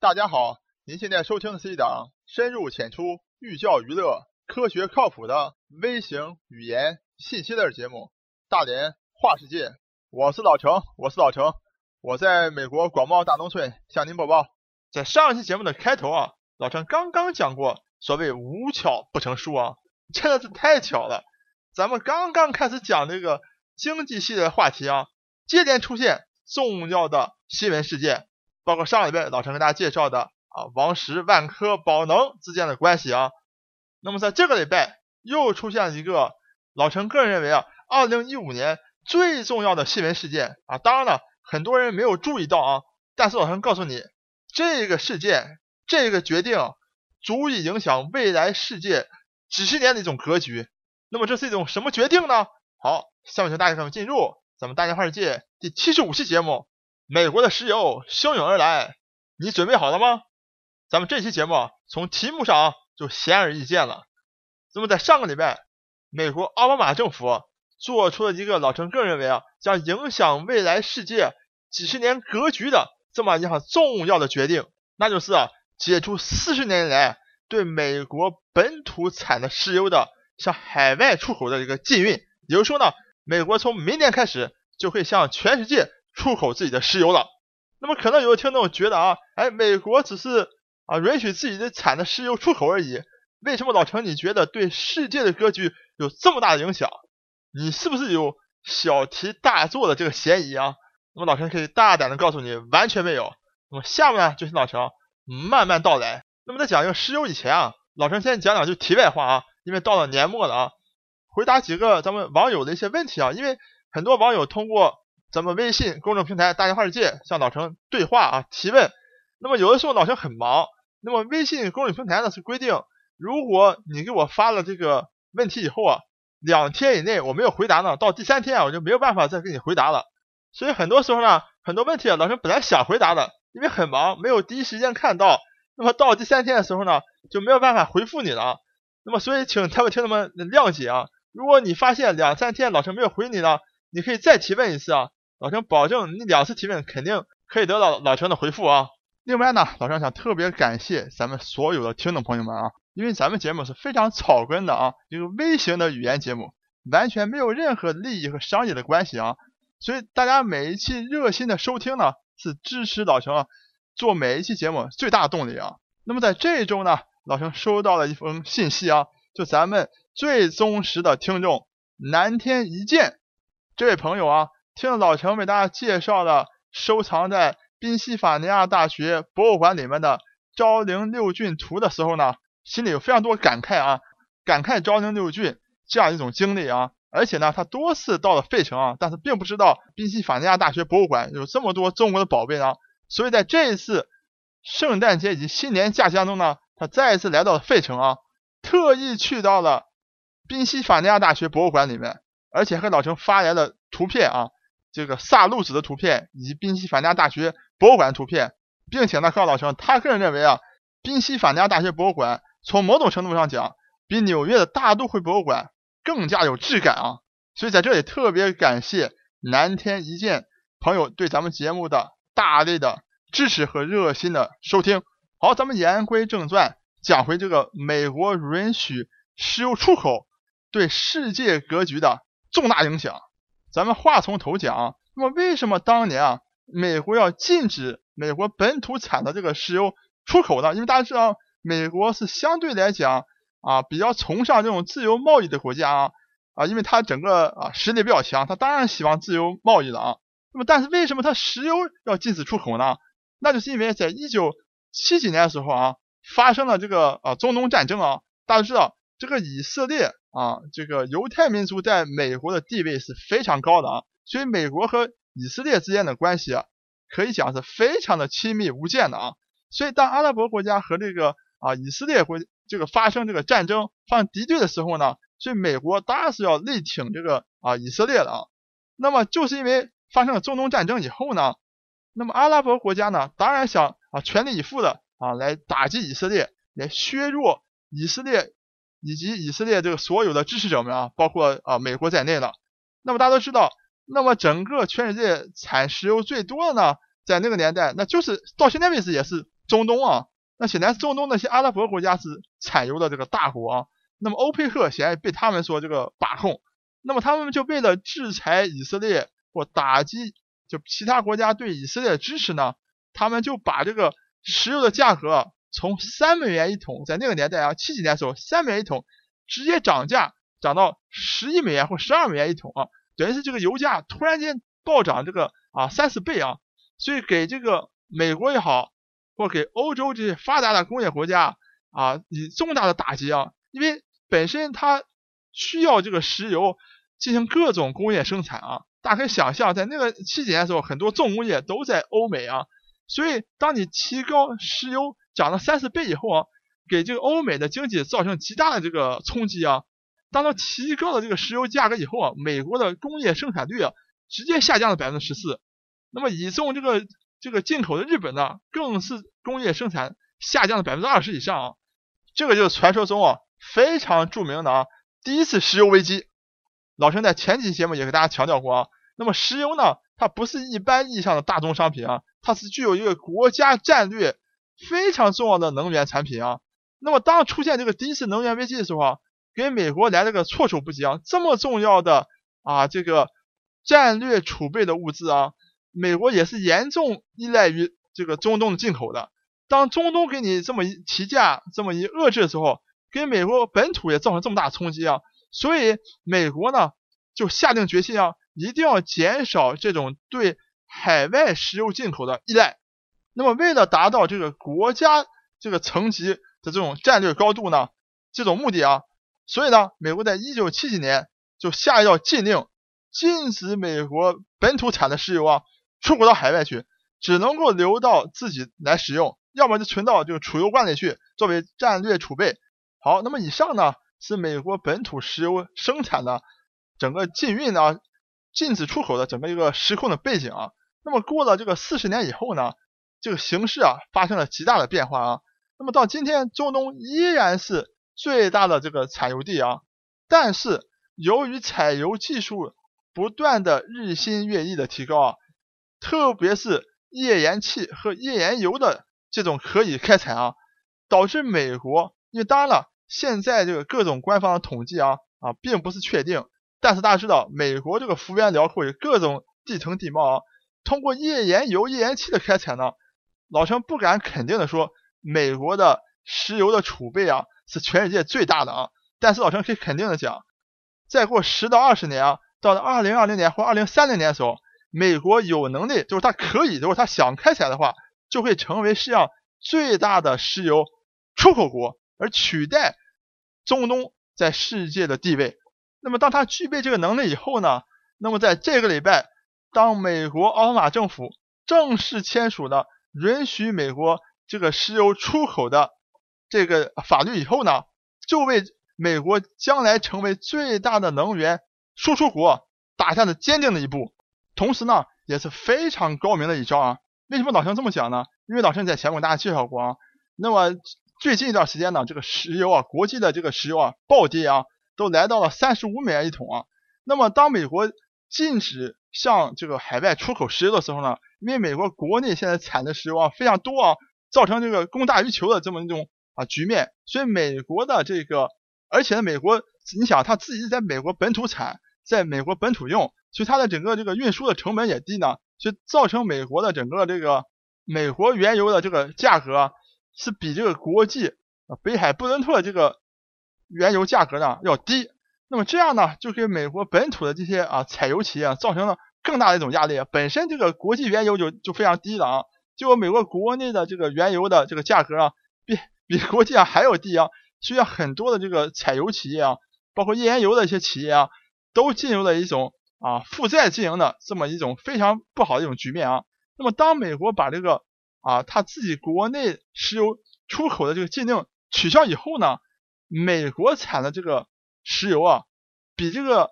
大家好，您现在收听的是一档深入浅出、寓教于乐、科学靠谱的微型语言信息类节目《大连话世界》。我是老程，我是老程，我在美国广袤大农村向您播报。在上一期节目的开头啊，老程刚刚讲过，所谓无巧不成书啊，真的是太巧了。咱们刚刚开始讲这个经济系的话题啊，接连出现重要的新闻事件，包括上礼拜老陈给大家介绍的啊王石、万科、宝能之间的关系啊。那么在这个礼拜又出现了一个老陈个人认为啊，二零一五年最重要的新闻事件啊。当然了，很多人没有注意到啊，但是老陈告诉你，这个事件、这个决定足以影响未来世界几十年的一种格局。那么这是一种什么决定呢？好，下面请大家跟我进入咱们大家话世界第七十五期节目。美国的石油汹涌而来，你准备好了吗？咱们这期节目从题目上就显而易见了。那么在上个礼拜，美国奥巴马政府做出了一个老陈个人认为啊，将影响未来世界几十年格局的这么一项重要的决定，那就是啊，解除四十年来对美国本土产的石油的。向海外出口的一个禁运，也就是说呢，美国从明年开始就会向全世界出口自己的石油了。那么可能有的听众觉得啊，哎，美国只是啊允许自己的产的石油出口而已，为什么老陈你觉得对世界的格局有这么大的影响？你是不是有小题大做的这个嫌疑啊？那么老陈可以大胆的告诉你，完全没有。那么下面呢，就请老陈慢慢道来。那么在讲这个石油以前啊，老陈先讲两句题外话啊。因为到了年末了啊，回答几个咱们网友的一些问题啊。因为很多网友通过咱们微信公众平台“大家话世界”向老陈对话啊提问。那么有的时候老陈很忙，那么微信公众平台呢是规定，如果你给我发了这个问题以后啊，两天以内我没有回答呢，到第三天啊我就没有办法再给你回答了。所以很多时候呢，很多问题啊老陈本来想回答的，因为很忙没有第一时间看到，那么到第三天的时候呢就没有办法回复你了。那么，所以请他们听众们谅解啊！如果你发现两三天老陈没有回你呢，你可以再提问一次啊！老陈保证你两次提问肯定可以得到老陈的回复啊！另外呢，老陈想特别感谢咱们所有的听众朋友们啊，因为咱们节目是非常草根的啊，一个微型的语言节目，完全没有任何利益和商业的关系啊，所以大家每一期热心的收听呢，是支持老陈做每一期节目最大的动力啊！那么在这一周呢？老陈收到了一封信息啊，就咱们最忠实的听众南天一剑这位朋友啊，听老陈为大家介绍了收藏在宾夕法尼亚大学博物馆里面的昭陵六骏图的时候呢，心里有非常多感慨啊，感慨昭陵六骏这样一种经历啊，而且呢，他多次到了费城啊，但是并不知道宾夕法尼亚大学博物馆有这么多中国的宝贝呢，所以在这一次圣诞节以及新年假期当中呢。他再一次来到了费城啊，特意去到了宾夕法尼亚大学博物馆里面，而且还和老陈发来了图片啊，这个萨路子的图片以及宾夕法尼亚大学博物馆图片，并且呢，告诉老陈，他个人认为啊，宾夕法尼亚大学博物馆从某种程度上讲，比纽约的大都会博物馆更加有质感啊，所以在这里特别感谢南天一见朋友对咱们节目的大力的支持和热心的收听。好，咱们言归正传，讲回这个美国允许石油出口对世界格局的重大影响。咱们话从头讲，那么为什么当年啊，美国要禁止美国本土产的这个石油出口呢？因为大家知道，美国是相对来讲啊比较崇尚这种自由贸易的国家啊啊，因为它整个啊实力比较强，它当然希望自由贸易了啊。那么，但是为什么它石油要禁止出口呢？那就是因为在一九七几年的时候啊，发生了这个啊中东战争啊，大家知道这个以色列啊，这个犹太民族在美国的地位是非常高的啊，所以美国和以色列之间的关系啊，可以讲是非常的亲密无间的啊，所以当阿拉伯国家和这个啊以色列国这个发生这个战争发生敌对的时候呢，所以美国当然是要力挺这个啊以色列的啊，那么就是因为发生了中东战争以后呢，那么阿拉伯国家呢，当然想。啊，全力以赴的啊，来打击以色列，来削弱以色列以及以色列这个所有的支持者们啊，包括啊美国在内的。那么大家都知道，那么整个全世界产石油最多的呢，在那个年代，那就是到现在为止也是中东啊，那显然中东那些阿拉伯国家是产油的这个大国啊，那么欧佩克显然被他们所这个把控，那么他们就为了制裁以色列或打击就其他国家对以色列的支持呢，他们就把这个石油的价格从三美元一桶，在那个年代啊，七几年的时候三美元一桶，直接涨价涨到十一美元或十二美元一桶啊，等于是这个油价突然间暴涨这个啊三四倍啊，所以给这个美国也好，或给欧洲这些发达的工业国家啊以重大的打击啊，因为本身它需要这个石油进行各种工业生产啊。大家可以想象，在那个七几年的时候，很多重工业都在欧美啊，所以当你提高石油涨了三四倍以后啊，给这个欧美的经济造成极大的这个冲击啊。当它提高了这个石油价格以后啊，美国的工业生产率啊直接下降了百分之十四。那么以重这个这个进口的日本呢，更是工业生产下降了百分之二十以上啊。这个就是传说中啊非常著名的啊第一次石油危机。老陈在前几期节目也给大家强调过啊，那么石油呢，它不是一般意义上的大宗商品啊，它是具有一个国家战略非常重要的能源产品啊。那么当出现这个第一次能源危机的时候啊，给美国来了个措手不及啊，这么重要的啊这个战略储备的物资啊，美国也是严重依赖于这个中东的进口的。当中东给你这么一提价，这么一遏制的时候，给美国本土也造成这么大冲击啊。所以美国呢就下定决心啊，一定要减少这种对海外石油进口的依赖。那么为了达到这个国家这个层级的这种战略高度呢，这种目的啊，所以呢，美国在一九七几年就下一道禁令，禁止美国本土产的石油啊出口到海外去，只能够留到自己来使用，要么就存到这个储油罐里去作为战略储备。好，那么以上呢。是美国本土石油生产的整个禁运啊，禁止出口的整个一个时空的背景啊。那么过了这个四十年以后呢，这个形势啊发生了极大的变化啊。那么到今天，中东依然是最大的这个产油地啊，但是由于采油技术不断的日新月异的提高啊，特别是页岩气和页岩油的这种可以开采啊，导致美国，因为当然了。现在这个各种官方的统计啊啊，并不是确定，但是大家知道，美国这个幅员辽阔，有各种地层地貌啊。通过页岩油、页岩气的开采呢，老陈不敢肯定的说，美国的石油的储备啊是全世界最大的啊。但是老陈可以肯定的讲，再过十到二十年啊，到了二零二零年或二零三零年的时候，美国有能力，就是它可以，如果它想开采的话，就会成为世界上最大的石油出口国。而取代中东在世界的地位。那么，当他具备这个能力以后呢？那么，在这个礼拜，当美国奥巴马政府正式签署了允许美国这个石油出口的这个法律以后呢，就为美国将来成为最大的能源输出国打下了坚定的一步。同时呢，也是非常高明的一招啊！为什么老陈这么讲呢？因为老陈在前面给大家介绍过啊。那么。最近一段时间呢，这个石油啊，国际的这个石油啊暴跌啊，都来到了三十五美元一桶啊。那么当美国禁止向这个海外出口石油的时候呢，因为美国国内现在产的石油啊非常多啊，造成这个供大于求的这么一种啊局面，所以美国的这个，而且呢，美国你想他自己在美国本土产，在美国本土用，所以它的整个这个运输的成本也低呢，所以造成美国的整个这个美国原油的这个价格。是比这个国际啊北海布伦特这个原油价格呢要低，那么这样呢就给美国本土的这些啊采油企业造成了更大的一种压力。本身这个国际原油就就非常低了啊，结果美国国内的这个原油的这个价格啊比比国际上还要低啊，需要很多的这个采油企业啊，包括页岩油的一些企业啊，都进入了一种啊负债经营的这么一种非常不好的一种局面啊。那么当美国把这个啊，他自己国内石油出口的这个禁令取消以后呢，美国产的这个石油啊，比这个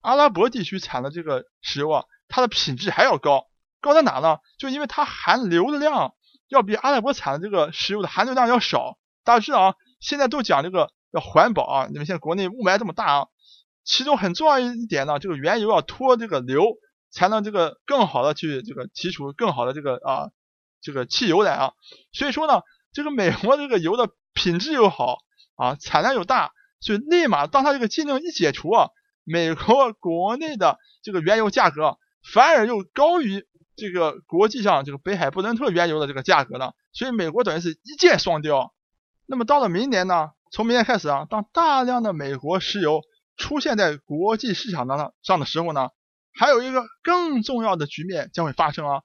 阿拉伯地区产的这个石油啊，它的品质还要高。高在哪呢？就因为它含硫的量要比阿拉伯产的这个石油的含硫量要少。大家知道啊，现在都讲这个要环保啊，你们现在国内雾霾这么大啊，其中很重要一点呢，这个原油要脱这个硫，才能这个更好的去这个提出更好的这个啊。这个汽油来啊。所以说呢，这个美国这个油的品质又好啊，产量又大，所以立马当它这个禁令一解除啊，美国国内的这个原油价格反而又高于这个国际上这个北海布伦特原油的这个价格了。所以美国等于是一箭双雕。那么到了明年呢？从明年开始啊，当大量的美国石油出现在国际市场上上的时候呢，还有一个更重要的局面将会发生啊。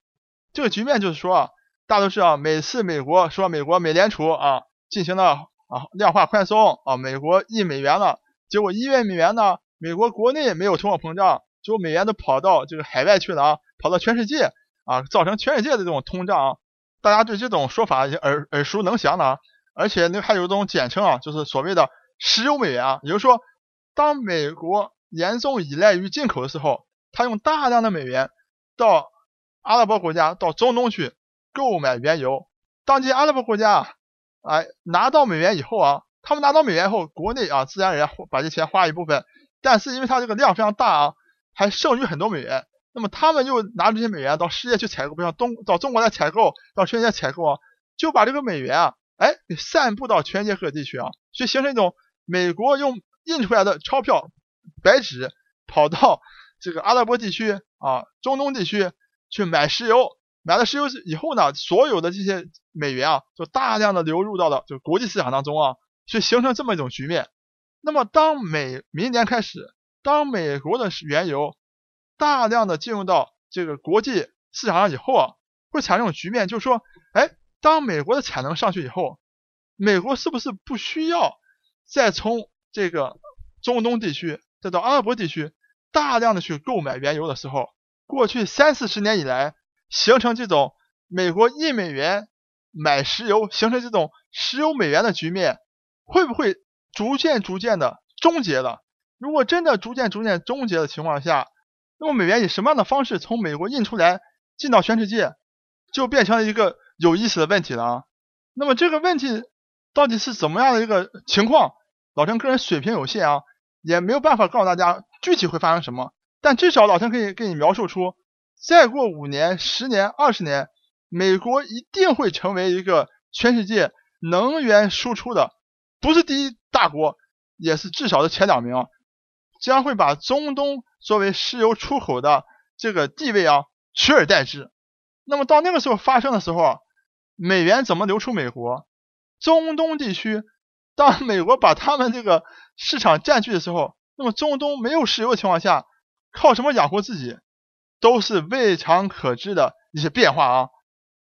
这个局面就是说啊，大多数啊，每次美国说美国美联储啊进行了啊量化宽松啊，美国印美元了，结果一月美元呢，美国国内没有通货膨胀，结果美元都跑到这个海外去了啊，跑到全世界啊，造成全世界的这种通胀。大家对这种说法已经耳耳熟能详的啊。而且那还有一种简称啊，就是所谓的石油美元啊，也就是说，当美国严重依赖于进口的时候，他用大量的美元到阿拉伯国家、到中东去购买原油。当这些阿拉伯国家，哎拿到美元以后啊，他们拿到美元后，国内啊自然而然把这钱花一部分，但是因为它这个量非常大啊，还剩余很多美元，那么他们又拿这些美元到世界去采购，比如东到中国来采购，到全世界采购啊，就把这个美元啊。哎，给散布到全世界各地区啊，去形成一种美国用印出来的钞票、白纸跑到这个阿拉伯地区啊、中东地区去买石油，买了石油以后呢，所有的这些美元啊，就大量的流入到了就国际市场当中啊，所以形成这么一种局面。那么当美明年开始，当美国的原油大量的进入到这个国际市场上以后啊，会产生一种局面，就是说，哎。当美国的产能上去以后，美国是不是不需要再从这个中东地区再到阿拉伯地区大量的去购买原油的时候，过去三四十年以来形成这种美国印美元买石油，形成这种石油美元的局面，会不会逐渐逐渐的终结了？如果真的逐渐逐渐终结的情况下，那么美元以什么样的方式从美国印出来进到全世界，就变成了一个。有意思的问题了啊，那么这个问题到底是怎么样的一个情况？老陈个人水平有限啊，也没有办法告诉大家具体会发生什么。但至少老陈可以给你描述出，再过五年、十年、二十年，美国一定会成为一个全世界能源输出的，不是第一大国，也是至少的前两名，将会把中东作为石油出口的这个地位啊取而代之。那么到那个时候发生的时候，美元怎么流出美国？中东地区，当美国把他们这个市场占据的时候，那么中东没有石油的情况下，靠什么养活自己，都是未尝可知的一些变化啊！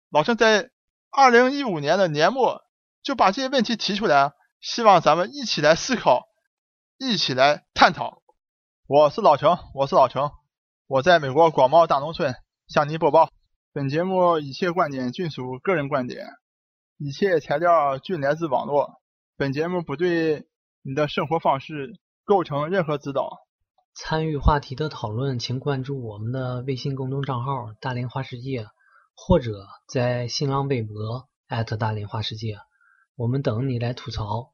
老陈在二零一五年的年末就把这些问题提出来，希望咱们一起来思考，一起来探讨。我是老程，我是老程，我在美国广袤大农村向您播报。本节目一切观点均属个人观点，一切材料均来自网络。本节目不对你的生活方式构成任何指导。参与话题的讨论，请关注我们的微信公众账号“大连花世界”，或者在新浪微博大连花世界，我们等你来吐槽。